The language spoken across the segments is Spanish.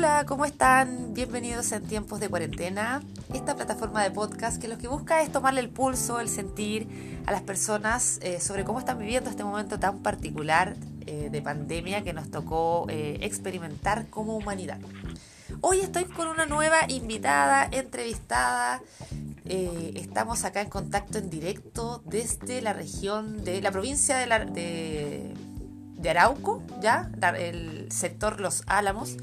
Hola, ¿cómo están? Bienvenidos en Tiempos de Cuarentena, esta plataforma de podcast que lo que busca es tomarle el pulso, el sentir a las personas eh, sobre cómo están viviendo este momento tan particular eh, de pandemia que nos tocó eh, experimentar como humanidad. Hoy estoy con una nueva invitada, entrevistada. estamos acá en contacto en directo desde la región de la provincia de, la, de, de Arauco, ya, el sector Los Álamos.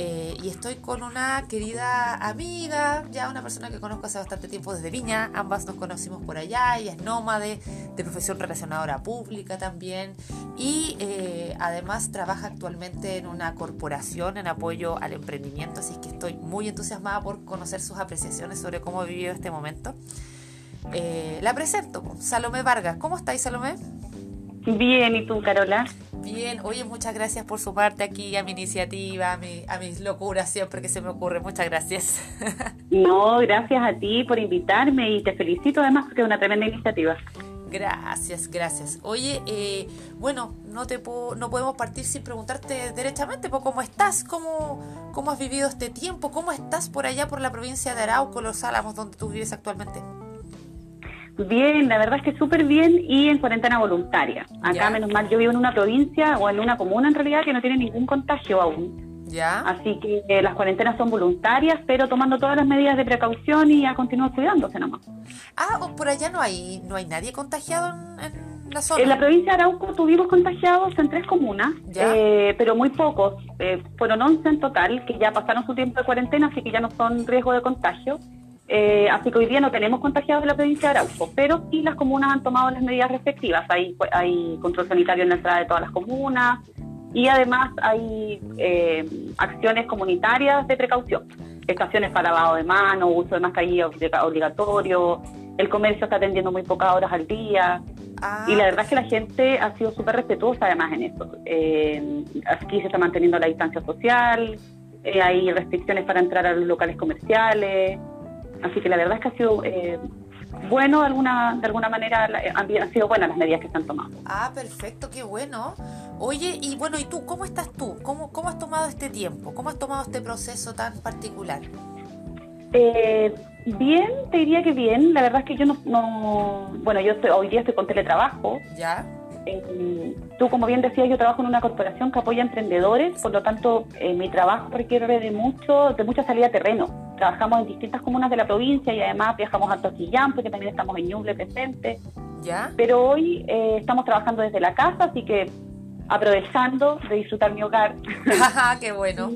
Eh, y estoy con una querida amiga, ya una persona que conozco hace bastante tiempo desde Viña. Ambas nos conocimos por allá. Ella es nómade, de profesión relacionadora pública también. Y eh, además trabaja actualmente en una corporación en apoyo al emprendimiento. Así que estoy muy entusiasmada por conocer sus apreciaciones sobre cómo he vivido este momento. Eh, la presento, Salomé Vargas. ¿Cómo estáis, Salomé? Bien, ¿y tú, Carola? Bien, oye, muchas gracias por sumarte aquí a mi iniciativa, a, mis locuras siempre que se me ocurre. Muchas gracias. No, gracias a ti por invitarme y te felicito además porque es una tremenda iniciativa. Gracias, gracias. Oye, eh, bueno, no te no podemos partir sin preguntarte derechamente por cómo estás, cómo, cómo has vivido este tiempo, cómo estás por allá por la provincia de Arauco, Los Álamos, donde tú vives actualmente. Bien, la verdad es que súper bien y en cuarentena voluntaria. Acá, menos mal, yo vivo en una provincia o en una comuna en realidad que no tiene ningún contagio aún. ¿Ya? Así que eh, las cuarentenas son voluntarias, pero tomando todas las medidas de precaución y a continuar cuidándose nomás. Ah, por allá no hay no hay nadie contagiado en, la zona. En la provincia de Arauco tuvimos contagiados en tres comunas, eh, pero muy pocos. Eh, fueron 11 en total, que ya pasaron su tiempo de cuarentena, así que ya no son riesgo de contagio. Eh, así que hoy día no tenemos contagiados en la provincia de Arauco, pero sí las comunas han tomado las medidas respectivas. Hay, hay control sanitario en la entrada de todas las comunas y además hay eh, acciones comunitarias de precaución. Estaciones para lavado de manos, uso de mascarilla obligatorio, el comercio está atendiendo muy pocas horas al día. y la verdad es que la gente ha sido súper respetuosa además en eso. Eh, aquí se está manteniendo la distancia social, hay restricciones para entrar a los locales comerciales. Así que la verdad es que ha sido eh, bueno de alguna, de alguna manera, han, sido buenas las medidas que se han tomado. Ah, perfecto, qué bueno. Oye, y bueno, ¿y tú cómo estás tú? ¿Cómo, cómo has tomado este tiempo? ¿Cómo has tomado este proceso tan particular? Eh, bien, te diría que bien. La verdad es que yo no, bueno, yo hoy día estoy con teletrabajo. Ya. Eh, tú, como bien decías, yo trabajo en una corporación que apoya a emprendedores, por lo tanto, eh, mi trabajo requiere de mucho, de mucha salida a terreno. Trabajamos en distintas comunas de la provincia y además viajamos a Toquillán, porque también estamos en Ñuble presente. ¿Ya? Pero hoy eh, estamos trabajando desde la casa, así que aprovechando de disfrutar mi hogar. ¡Qué bueno!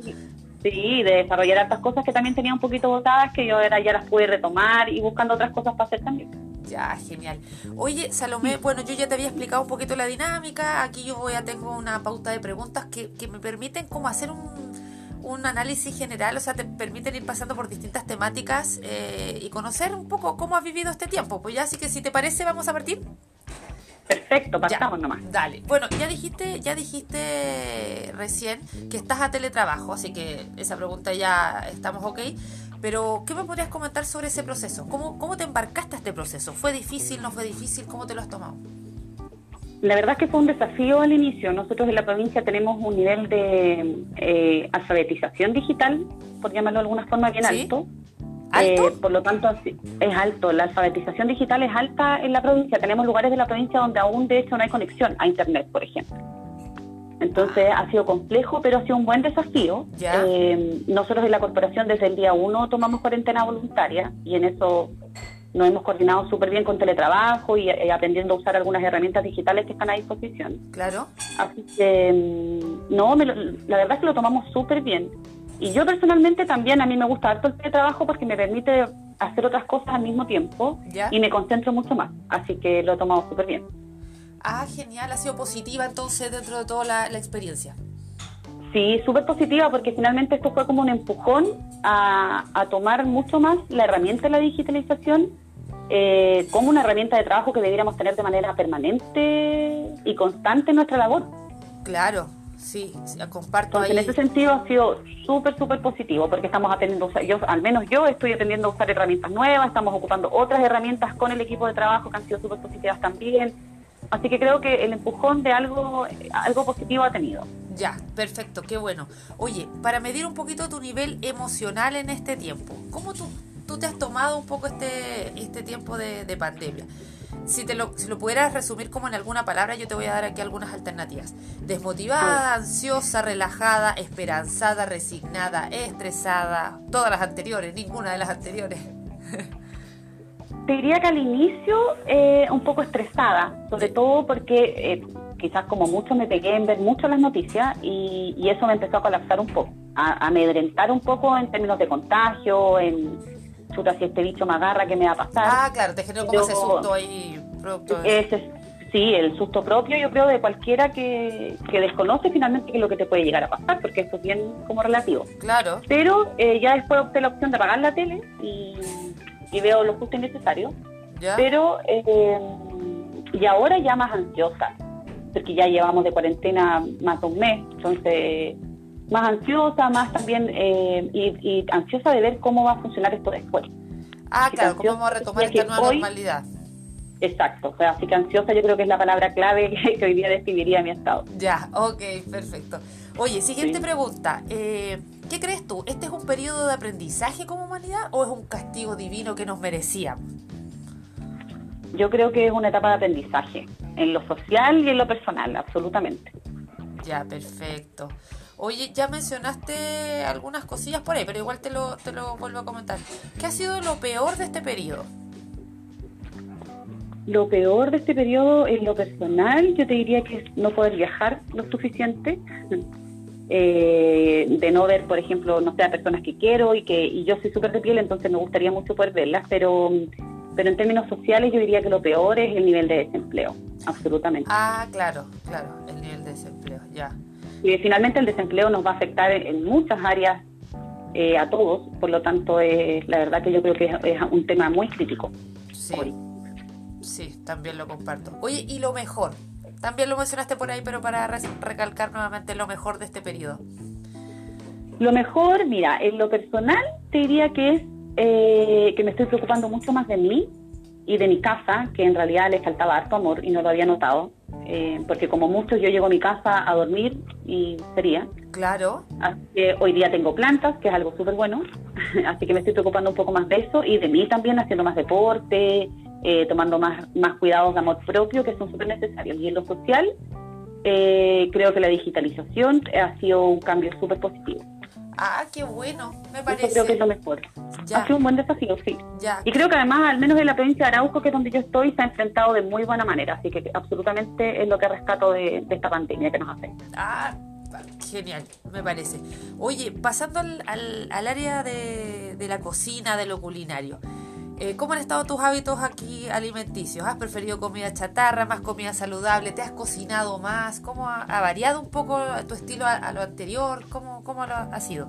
Sí, de desarrollar otras cosas que también tenía un poquito botadas, que yo ahora ya las pude retomar y buscando otras cosas para hacer también. Ya, genial. Oye, Salomé, bueno, yo ya te había explicado un poquito la dinámica. Aquí yo voy a tengo una pauta de preguntas que, que me permiten como hacer un, un análisis general, o sea, te permiten ir pasando por distintas temáticas eh, y conocer un poco cómo has vivido este tiempo. Pues ya, así que si te parece, vamos a partir. Perfecto, partamos nomás. Dale. Bueno, ya dijiste, ya dijiste recién que estás a teletrabajo, así que esa pregunta ya estamos ok. Pero, ¿qué me podrías comentar sobre ese proceso? ¿Cómo, cómo te embarcaste a este proceso? ¿Fue difícil? ¿No fue difícil? ¿Cómo te lo has tomado? La verdad es que fue un desafío al inicio. Nosotros en la provincia tenemos un nivel de eh, alfabetización digital, por llamarlo de alguna forma, bien alto. ¿Alto? Eh, por lo tanto, es alto. La alfabetización digital es alta en la provincia. Tenemos lugares de la provincia donde aún, de hecho, no hay conexión a Internet, por ejemplo. Entonces ha sido complejo, pero ha sido un buen desafío. Eh, nosotros en la corporación desde el día uno tomamos cuarentena voluntaria y en eso nos hemos coordinado súper bien con teletrabajo y eh, aprendiendo a usar algunas herramientas digitales que están a disposición. Claro. Así que, mm, no, la verdad es que lo tomamos súper bien. Y yo personalmente también, a mí me gusta harto el teletrabajo porque me permite hacer otras cosas al mismo tiempo y me concentro mucho más. Así que lo he tomado súper bien. Ah, genial, ha sido positiva entonces dentro de toda la, experiencia. Sí, súper positiva porque finalmente esto fue como un empujón a, tomar mucho más la herramienta de la digitalización eh, como una herramienta de trabajo que debiéramos tener de manera permanente y constante en nuestra labor. Claro, sí, comparto ahí. En ese sentido ha sido súper, súper positivo porque estamos aprendiendo, yo, al menos yo estoy aprendiendo a usar herramientas nuevas, estamos ocupando otras herramientas con el equipo de trabajo que han sido súper positivas también Así que creo que el empujón de algo, algo positivo ha tenido. Ya, perfecto, qué bueno. Oye, para medir un poquito tu nivel emocional en este tiempo, ¿cómo tú, tú te has tomado un poco este, este tiempo de, de pandemia? Si, te lo, si lo pudieras resumir como en alguna palabra, yo te voy a dar aquí algunas alternativas. Desmotivada, ansiosa, relajada, esperanzada, resignada, estresada, todas las anteriores, ninguna de las anteriores. Te diría que al inicio eh, un poco estresada, sobre todo porque eh, quizás como mucho me pegué en ver mucho las noticias y, eso me empezó a colapsar un poco, a, amedrentar un poco en términos de contagio, en chuta si este bicho me agarra, ¿qué me va a pasar? Ah, claro, te generó como ese susto ahí. Producto sí, el susto propio yo creo de cualquiera que, que desconoce finalmente qué es lo que te puede llegar a pasar, porque esto es bien como relativo. Claro. Pero eh, ya después opté la opción de apagar la tele y y veo lo justo y necesario. Pero, eh, y ahora ya más ansiosa, porque ya llevamos de cuarentena más de un mes, entonces más ansiosa, más también, eh, y, ansiosa de ver cómo va a funcionar esto después. Ah, claro, cómo vamos a retomar esta nueva normalidad. Exacto, o sea, así que ansiosa yo creo que es la palabra clave que, hoy día describiría mi estado. Ya, ok, perfecto. Oye, siguiente pregunta. Eh, ¿Qué crees tú? ¿Este es un periodo de aprendizaje como humanidad o es un castigo divino que nos merecíamos? Yo creo que es una etapa de aprendizaje, en lo social y en lo personal, absolutamente. Ya, perfecto. Oye, ya mencionaste algunas cosillas por ahí, pero igual te lo, te lo vuelvo a comentar. ¿Qué ha sido lo peor de este periodo? Lo peor de este periodo en lo personal, yo te diría que es no poder viajar lo suficiente, eh, de no ver, por ejemplo, no sé, a personas que quiero y que y yo soy súper de piel, entonces me gustaría mucho poder verlas, pero, pero en términos sociales yo diría que lo peor es el nivel de desempleo, absolutamente. Ah, claro, claro, el nivel de desempleo, ya. Y finalmente el desempleo nos va a afectar en, muchas áreas eh, a todos, por lo tanto, es la verdad que yo creo que es, un tema muy crítico sí. Sí, también lo comparto. Oye, ¿y lo mejor? También lo mencionaste por ahí, pero para recalcar nuevamente lo mejor de este periodo. Lo mejor, mira, en lo personal te diría que es eh, que me estoy preocupando mucho más de mí y de mi casa, que en realidad le faltaba harto amor y no lo había notado, eh, porque como muchos yo llego a mi casa a dormir y sería. Claro. Así que hoy día tengo plantas, que es algo súper bueno, así que me estoy preocupando un poco más de eso y de mí también haciendo más deporte, eh, tomando más, más cuidados de amor propio que son súper necesarios. Y en lo social, eh, creo que la digitalización ha sido un cambio súper positivo. Ah, qué bueno, me parece. creo que es lo mejor. Ha sido un buen desafío, sí. Y creo que además, al menos en la provincia de Arauco, que es donde yo estoy, se ha enfrentado de muy buena manera. Así que absolutamente es lo que rescato de, esta pandemia que nos afecta. Ah, genial, me parece. Oye, pasando al, al, área de, de la cocina, de lo culinario. Eh, ¿Cómo han estado tus hábitos aquí alimenticios? ¿Has preferido comida chatarra, más comida saludable? ¿Te has cocinado más? ¿Cómo ha, variado un poco tu estilo a, lo anterior? ¿Cómo, cómo lo ha sido?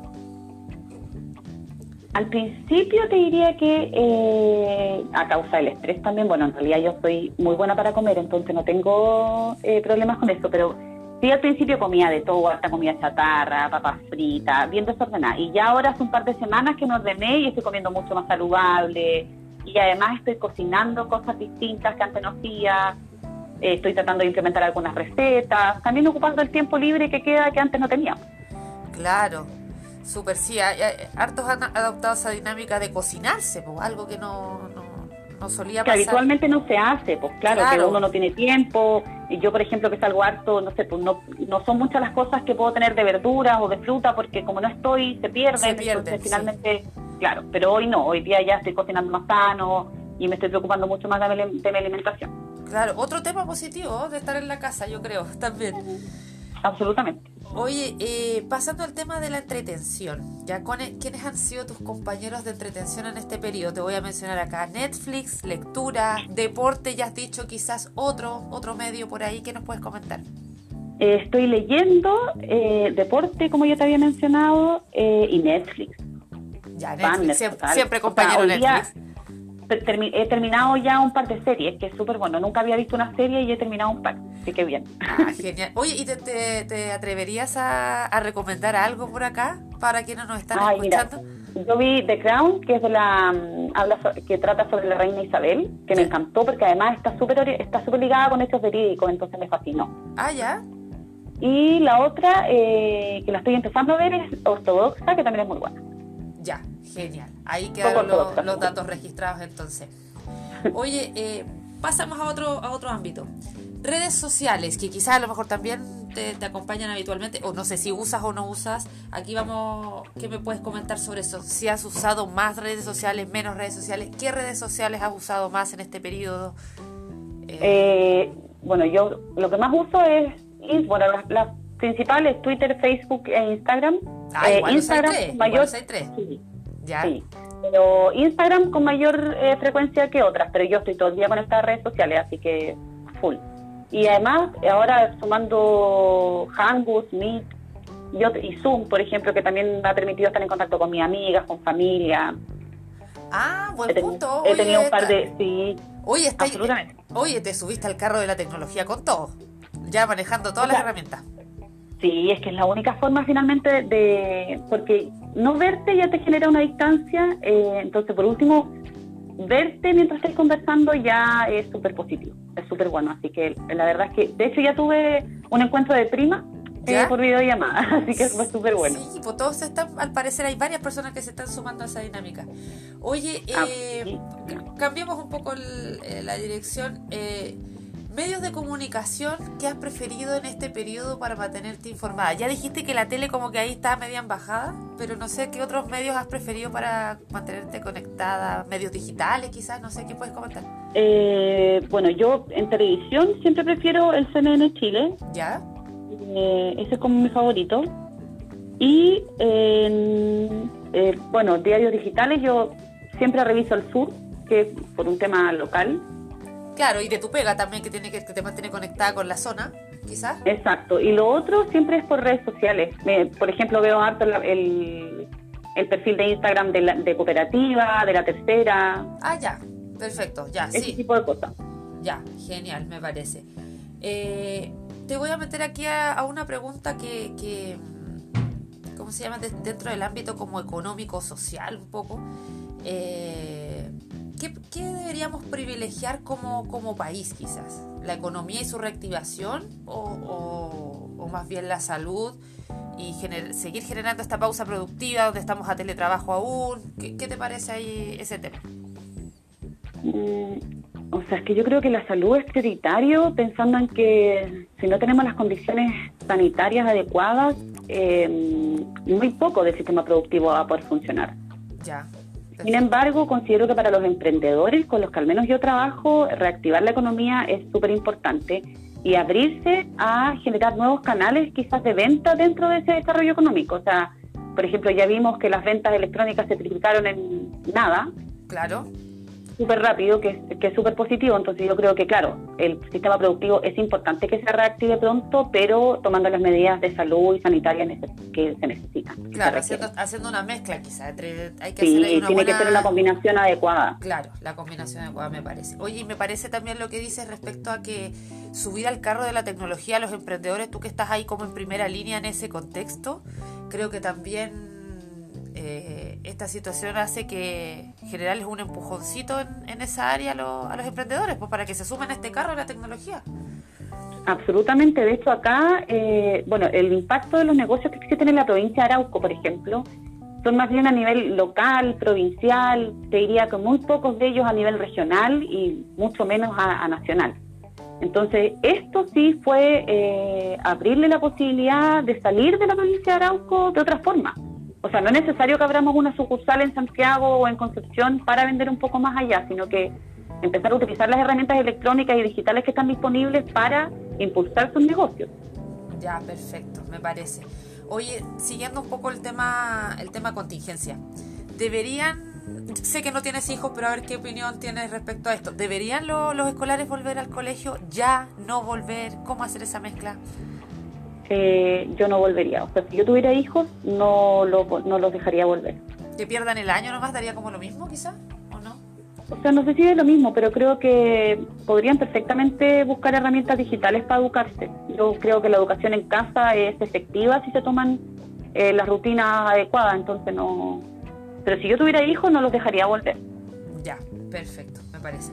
Al principio te diría que eh, a causa del estrés también, bueno, en realidad yo soy muy buena para comer, entonces no tengo eh, problemas con eso, pero sí al principio comía de todo, hasta comida chatarra, papas fritas, bien desordenada. Y ya ahora hace un par de semanas que me ordené y estoy comiendo mucho más saludable, y además estoy cocinando cosas distintas que antes no hacía, eh, estoy tratando de implementar algunas recetas, también ocupando el tiempo libre que queda que antes no tenía. Claro, súper, sí, hartos han adoptado esa dinámica de cocinarse, pues, algo que no, no, solía pasar. Que habitualmente no se hace, pues claro, que uno no tiene tiempo, y yo por ejemplo que salgo harto, no sé, pues no, no son muchas las cosas que puedo tener de verduras o de fruta, porque como no estoy, se pierden, se entonces finalmente claro, pero hoy no, hoy día ya estoy cocinando más sano y me estoy preocupando mucho más de mi, alimentación. Claro, otro tema positivo de estar en la casa, yo creo, también. Absolutamente. Oye, eh, pasando al tema de la entretención, ya ¿quiénes han sido tus compañeros de entretención en este periodo? Te voy a mencionar acá Netflix, lectura, deporte, ya has dicho quizás otro, otro medio por ahí que nos puedes comentar. Eh, estoy leyendo eh, deporte, como yo te había mencionado, y Netflix siempre, compañero Netflix. He terminado ya un par de series, que es súper bueno. Nunca había visto una serie y he terminado un par, así que bien. Ah, genial. Oye, ¿y te, atreverías a, recomendar algo por acá para quienes nos están escuchando? yo vi The Crown, que es de la mm, habla que trata sobre la reina Isabel, que me encantó porque además está súper está súper ligada con hechos verídicos, entonces me fascinó. Ah, ya. Y la otra, eh, que la estoy empezando a ver, es ortodoxa, que también es muy buena. Ya, genial. Ahí quedan los, datos registrados entonces. Oye, eh, pasamos a otro, a otro ámbito. Redes sociales, que quizás a lo mejor también te, acompañan habitualmente, o no sé si usas o no usas. Aquí vamos, ¿qué me puedes comentar sobre eso? Si has usado más redes sociales, menos redes sociales, ¿qué redes sociales has usado más en este periodo? Eh, bueno, yo lo que más uso es, bueno, las, principales, Twitter, Facebook e Instagram. Ah, eh, Instagram mayor, tres. ¿Ya? pero Instagram con mayor eh, frecuencia que otras, pero yo estoy todo el día con estas redes sociales, así que full. Y además, ahora sumando Hangouts, Meet y, Zoom, por ejemplo, que también me ha permitido estar en contacto con mis amigas, con familia. Ah, buen punto. He tenido un par de... Sí, oye, está, absolutamente. Oye, te subiste al carro de la tecnología con todo, ya manejando todas las herramientas. Sí, es que es la única forma finalmente de... Porque no verte ya te genera una distancia, eh, entonces por último, verte mientras estés conversando ya es súper positivo, es súper bueno, así que la verdad es que, de hecho ya tuve un encuentro de prima eh, por videollamada, así que fue súper bueno. Sí, pues todos están, al parecer hay varias personas que se están sumando a esa dinámica. Oye, ah, eh, cambiemos un poco la dirección. Eh, medios de comunicación que has preferido en este periodo para mantenerte informada. Ya dijiste que la tele como que ahí está media en bajada, pero no sé qué otros medios has preferido para mantenerte conectada, medios digitales quizás, no sé qué puedes comentar. Eh, bueno, yo en televisión siempre prefiero el CNN Chile. ¿Ya? Eh, ese es como mi favorito. Y en, eh, bueno, diarios digitales yo siempre reviso el sur, que por un tema local Claro, y de tu pega también, que, tiene que, te mantiene conectada con la zona, quizás. Exacto. Y lo otro siempre es por redes sociales. por ejemplo, veo harto el, el perfil de Instagram de, la, de cooperativa, de la tercera. Ah, ya. Perfecto, ya, Ese tipo de cosas. Ya, genial, me parece. Eh, te voy a meter aquí a, una pregunta que, que, ¿cómo se llama? dentro del ámbito como económico, social, un poco. Eh, ¿qué, deberíamos privilegiar como, como país quizás? ¿La economía y su reactivación o, o, más bien la salud y seguir generando esta pausa productiva donde estamos a teletrabajo aún? ¿Qué, te parece ahí ese tema? Mm, o sea, es que yo creo que la salud es prioritario pensando en que si no tenemos las condiciones sanitarias adecuadas, eh, muy poco del sistema productivo va a poder funcionar. Ya. Sin embargo, considero que para los emprendedores con los que al menos yo trabajo, reactivar la economía es súper importante y abrirse a generar nuevos canales quizás de venta dentro de ese desarrollo económico. O sea, por ejemplo, ya vimos que las ventas electrónicas se triplicaron en nada. Claro súper rápido, que, que es súper positivo. Entonces yo creo que, claro, el sistema productivo es importante que se reactive pronto, pero tomando las medidas de salud y sanitarias que se necesitan. Claro, haciendo, una mezcla quizás. Hay que sí, tiene que ser una combinación adecuada. Claro, la combinación adecuada me parece. Oye, y me parece también lo que dices respecto a que subir al carro de la tecnología a los emprendedores, tú que estás ahí como en primera línea en ese contexto, creo que también eh, esta situación hace que generarles un empujoncito en, esa área a, los emprendedores, pues para que se sumen a este carro de la tecnología. Absolutamente, de hecho acá, eh, bueno, el impacto de los negocios que existen en la provincia de Arauco, por ejemplo, son más bien a nivel local, provincial, te diría que muy pocos de ellos a nivel regional y mucho menos a, nacional. Entonces, esto sí fue eh, abrirle la posibilidad de salir de la provincia de Arauco de otra forma. O sea, no es necesario que abramos una sucursal en Santiago o en Concepción para vender un poco más allá, sino que empezar a utilizar las herramientas electrónicas y digitales que están disponibles para impulsar sus negocios. Ya, perfecto, me parece. Oye, siguiendo un poco el tema, el tema contingencia, deberían, sé que no tienes hijos, pero a ver qué opinión tienes respecto a esto. ¿Deberían los escolares volver al colegio? ¿Ya? ¿No volver? ¿Cómo hacer esa mezcla? Eh, yo no volvería. O sea, si yo tuviera hijos, no, no los dejaría volver. ¿Que pierdan el año nomás daría como lo mismo, quizás? ¿O no? O sea, no sé si es lo mismo, pero creo que podrían perfectamente buscar herramientas digitales para educarse. Yo creo que la educación en casa es efectiva si se toman eh, las rutinas adecuadas, entonces no... Pero si yo tuviera hijos, no los dejaría volver. Ya, perfecto, me parece.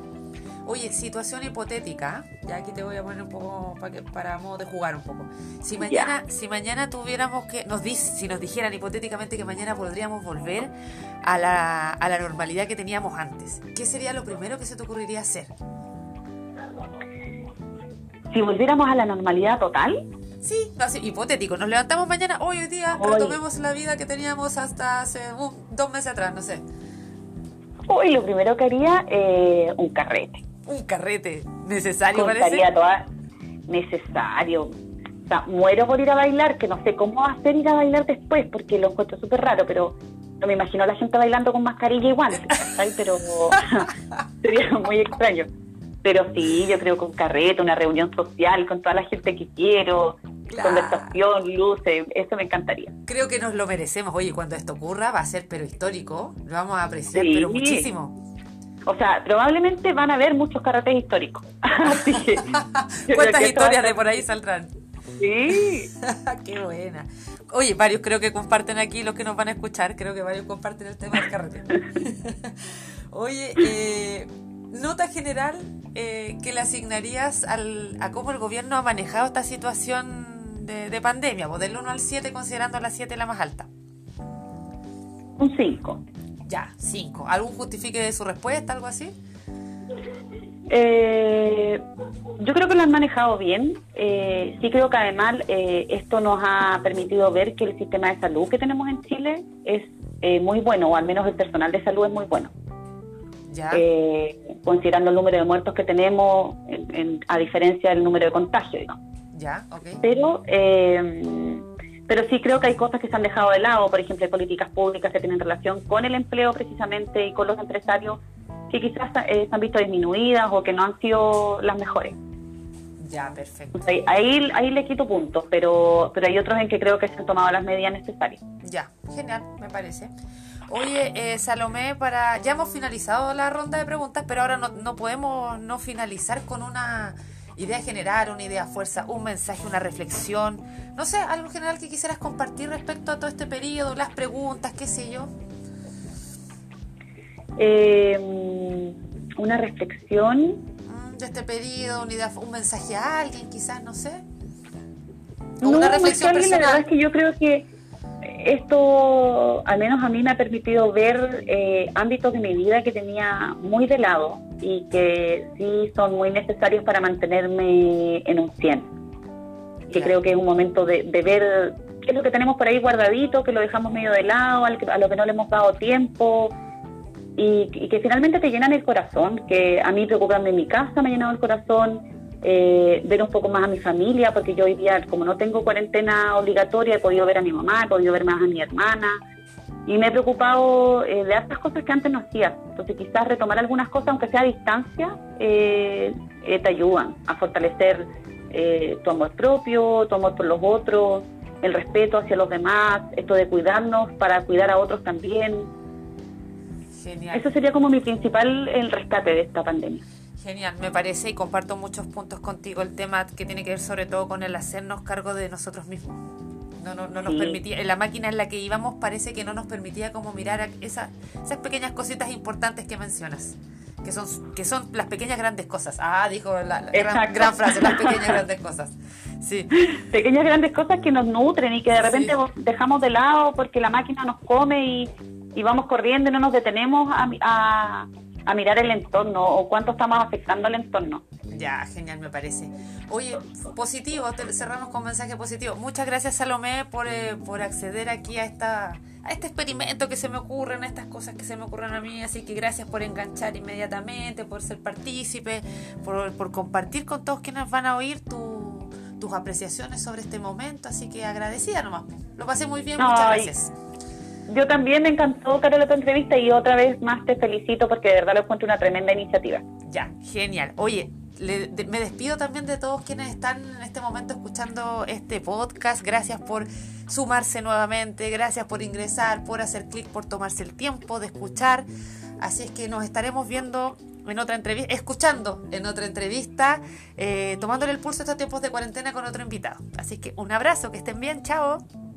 Oye, situación hipotética, ya aquí te voy a poner un poco para, que, para modo de jugar un poco. Si mañana, si mañana tuviéramos que, nos si nos dijeran hipotéticamente que mañana podríamos volver a la, a la normalidad que teníamos antes, ¿qué sería lo primero que se te ocurriría hacer? Si volviéramos a la normalidad total, Sí, así, hipotético. Nos levantamos mañana, hoy, día, retomemos la vida que teníamos hasta hace dos meses atrás, no sé. Hoy lo primero que haría, eh, un carrete. Un carrete, necesario parece. Toda... Necesario. O sea, muero por ir a bailar, que no sé cómo hacer ir a bailar después, porque lo encuentro súper raro, pero no me imagino a la gente bailando con mascarilla igual, Pero sería muy extraño. Pero sí, yo creo que un carrete, una reunión social con toda la gente que quiero, conversación, luces, eso me encantaría. Creo que nos lo merecemos. Oye, cuando esto ocurra va a ser pero histórico, lo vamos a apreciar pero muchísimo. O sea, probablemente van a haber muchos carretes históricos. ¿Cuántas historias de por ahí saldrán? Sí. Qué buena. Oye, varios creo que comparten aquí, los que nos van a escuchar, creo que varios comparten el tema del carrete. Oye, eh, nota general eh, que le asignarías al, a cómo el gobierno ha manejado esta situación de, pandemia, pues del 1 al 7 considerando la 7 la más alta. Un 5. Ya, 5. ¿Algún justifique de su respuesta, algo así? Eh, yo creo que lo han manejado bien. Eh, sí creo que además eh, esto nos ha permitido ver que el sistema de salud que tenemos en Chile es muy bueno, o al menos el personal de salud es muy bueno. Eh, considerando el número de muertos que tenemos, a diferencia del número de contagios. Ya, Pero, eh, pero sí creo que hay cosas que se han dejado de lado, por ejemplo, hay políticas públicas que tienen relación con el empleo precisamente y con los empresarios que quizás eh, se han visto disminuidas o que no han sido las mejores. Ya, perfecto. ahí, ahí le quito puntos, pero, pero hay otros en que creo que se han tomado las medidas necesarias. Ya, genial, me parece. Oye, eh, Salomé, para ya hemos finalizado la ronda de preguntas, pero ahora no, podemos no finalizar con una idea general, una idea fuerza, un mensaje, una reflexión. No sé, algo general que quisieras compartir respecto a todo este periodo, las preguntas, qué sé yo. Eh, una reflexión. Mm, de este periodo, una idea, un mensaje a alguien, quizás, no sé. una reflexión personal. La verdad es que yo creo que esto, al menos a mí, me ha permitido ver eh, ámbitos de mi vida que tenía muy de lado y que sí son muy necesarios para mantenerme en un 100. Que creo que es un momento de, ver qué es lo que tenemos por ahí guardadito, que lo dejamos medio de lado, a lo que no le hemos dado tiempo. Y, y que finalmente te llenan el corazón, que a mí preocuparme en mi casa me ha llenado el corazón, eh, ver un poco más a mi familia, porque yo hoy día, como no tengo cuarentena obligatoria, he podido ver a mi mamá, he podido ver más a mi hermana, y me he preocupado eh, de estas cosas que antes no hacía. Entonces quizás retomar algunas cosas, aunque sea a distancia, eh, te ayudan a fortalecer tu amor propio, tu amor por los otros, el respeto hacia los demás, esto de cuidarnos para cuidar a otros también. Genial. Eso sería como mi principal el rescate de esta pandemia. Genial, me parece y comparto muchos puntos contigo. El tema que tiene que ver sobre todo con el hacernos cargo de nosotros mismos. No, no, no nos permitía, en la máquina en la que íbamos parece que no nos permitía como mirar esas pequeñas cositas importantes que mencionas, que son, que son las pequeñas grandes cosas. Ah, dijo la, gran, frase, las pequeñas grandes cosas. Sí. Pequeñas grandes cosas que nos nutren y que de repente dejamos de lado porque la máquina nos come y, y vamos corriendo y no nos detenemos a a mirar el entorno o cuánto estamos afectando al entorno. Ya, genial, me parece. Oye, positivo, cerramos con mensaje positivo. Muchas gracias, Salomé, por, eh, por acceder aquí a esta a este experimento que se me ocurren, a estas cosas que se me ocurren a mí. Así que gracias por enganchar inmediatamente, por ser partícipe, por, por compartir con todos quienes van a oír tus apreciaciones sobre este momento. Así que agradecida nomás. Lo pasé muy bien, muchas gracias yo también me encantó, Carola, tu entrevista y otra vez más te felicito porque de verdad lo encuentro una tremenda iniciativa. Ya, genial. Oye, me despido también de todos quienes están en este momento escuchando este podcast. Gracias por sumarse nuevamente, gracias por ingresar, por hacer clic, por tomarse el tiempo de escuchar. Así es que nos estaremos viendo en otra entrevista, escuchando en otra entrevista, eh, tomándole el pulso estos tiempos de cuarentena con otro invitado. Así que un abrazo, que estén bien, chao.